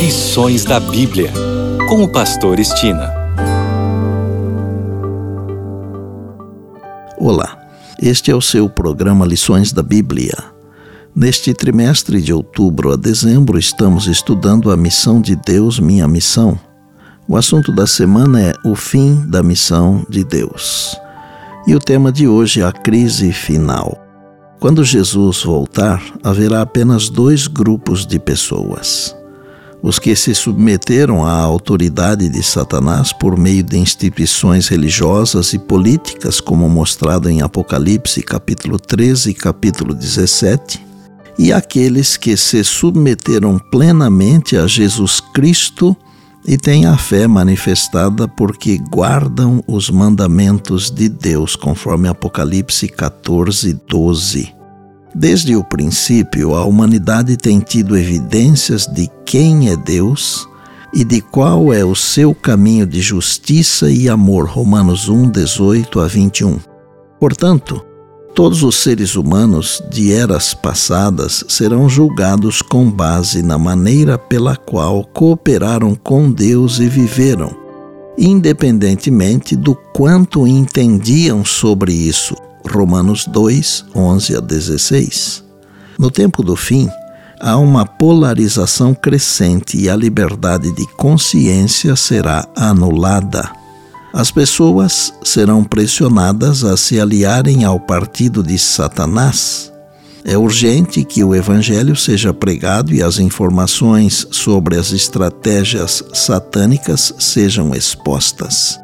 Lições da Bíblia, com o Pastor Estina. Olá, este é o seu programa Lições da Bíblia. Neste trimestre de outubro a dezembro, estamos estudando a missão de Deus, minha missão. O assunto da semana é o fim da missão de Deus. E o tema de hoje é a crise final. Quando Jesus voltar, haverá apenas dois grupos de pessoas: os que se submeteram à autoridade de Satanás por meio de instituições religiosas e políticas, como mostrado em Apocalipse capítulo 13 e capítulo 17, e aqueles que se submeteram plenamente a Jesus Cristo e têm a fé manifestada porque guardam os mandamentos de Deus, conforme Apocalipse 14, 12. Desde o princípio, a humanidade tem tido evidências de quem é Deus e de qual é o seu caminho de justiça e amor. Romanos 1, 18 a 21. Portanto, Todos os seres humanos de eras passadas serão julgados com base na maneira pela qual cooperaram com Deus e viveram, independentemente do quanto entendiam sobre isso. Romanos 2, 11 a 16. No tempo do fim, há uma polarização crescente e a liberdade de consciência será anulada. As pessoas serão pressionadas a se aliarem ao partido de Satanás. É urgente que o Evangelho seja pregado e as informações sobre as estratégias satânicas sejam expostas.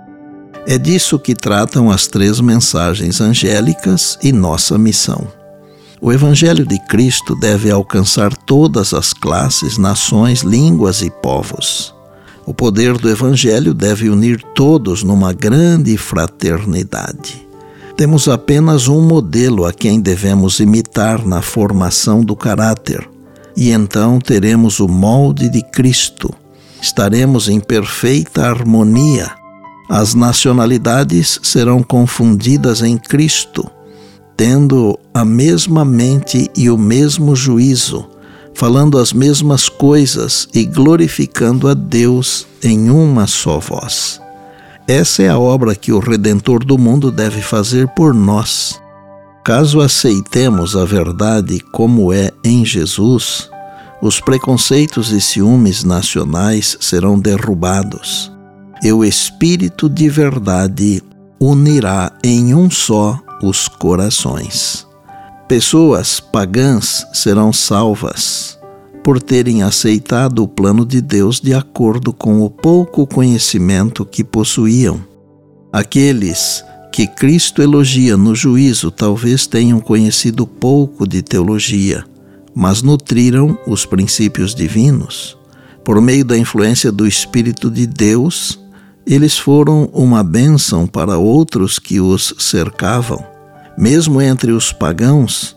É disso que tratam as três mensagens angélicas e nossa missão. O Evangelho de Cristo deve alcançar todas as classes, nações, línguas e povos. O poder do Evangelho deve unir todos numa grande fraternidade. Temos apenas um modelo a quem devemos imitar na formação do caráter, e então teremos o molde de Cristo. Estaremos em perfeita harmonia. As nacionalidades serão confundidas em Cristo, tendo a mesma mente e o mesmo juízo falando as mesmas coisas e glorificando a Deus em uma só voz. Essa é a obra que o Redentor do mundo deve fazer por nós. Caso aceitemos a verdade como é em Jesus, os preconceitos e ciúmes nacionais serão derrubados, e o Espírito de verdade unirá em um só os corações. Pessoas pagãs serão salvas por terem aceitado o plano de Deus de acordo com o pouco conhecimento que possuíam. Aqueles que Cristo elogia no juízo talvez tenham conhecido pouco de teologia, mas nutriram os princípios divinos. Por meio da influência do Espírito de Deus, eles foram uma bênção para outros que os cercavam. Mesmo entre os pagãos,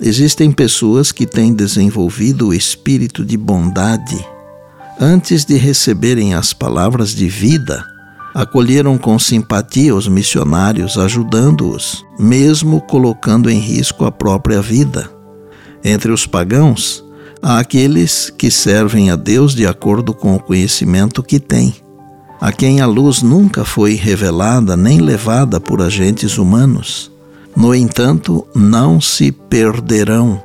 existem pessoas que têm desenvolvido o espírito de bondade. Antes de receberem as palavras de vida, acolheram com simpatia os missionários, ajudando-os, mesmo colocando em risco a própria vida. Entre os pagãos, há aqueles que servem a Deus de acordo com o conhecimento que têm, a quem a luz nunca foi revelada nem levada por agentes humanos. No entanto, não se perderão.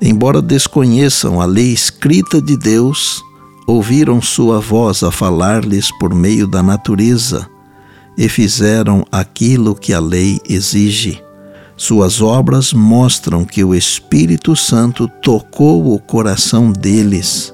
Embora desconheçam a lei escrita de Deus, ouviram sua voz a falar-lhes por meio da natureza e fizeram aquilo que a lei exige. Suas obras mostram que o Espírito Santo tocou o coração deles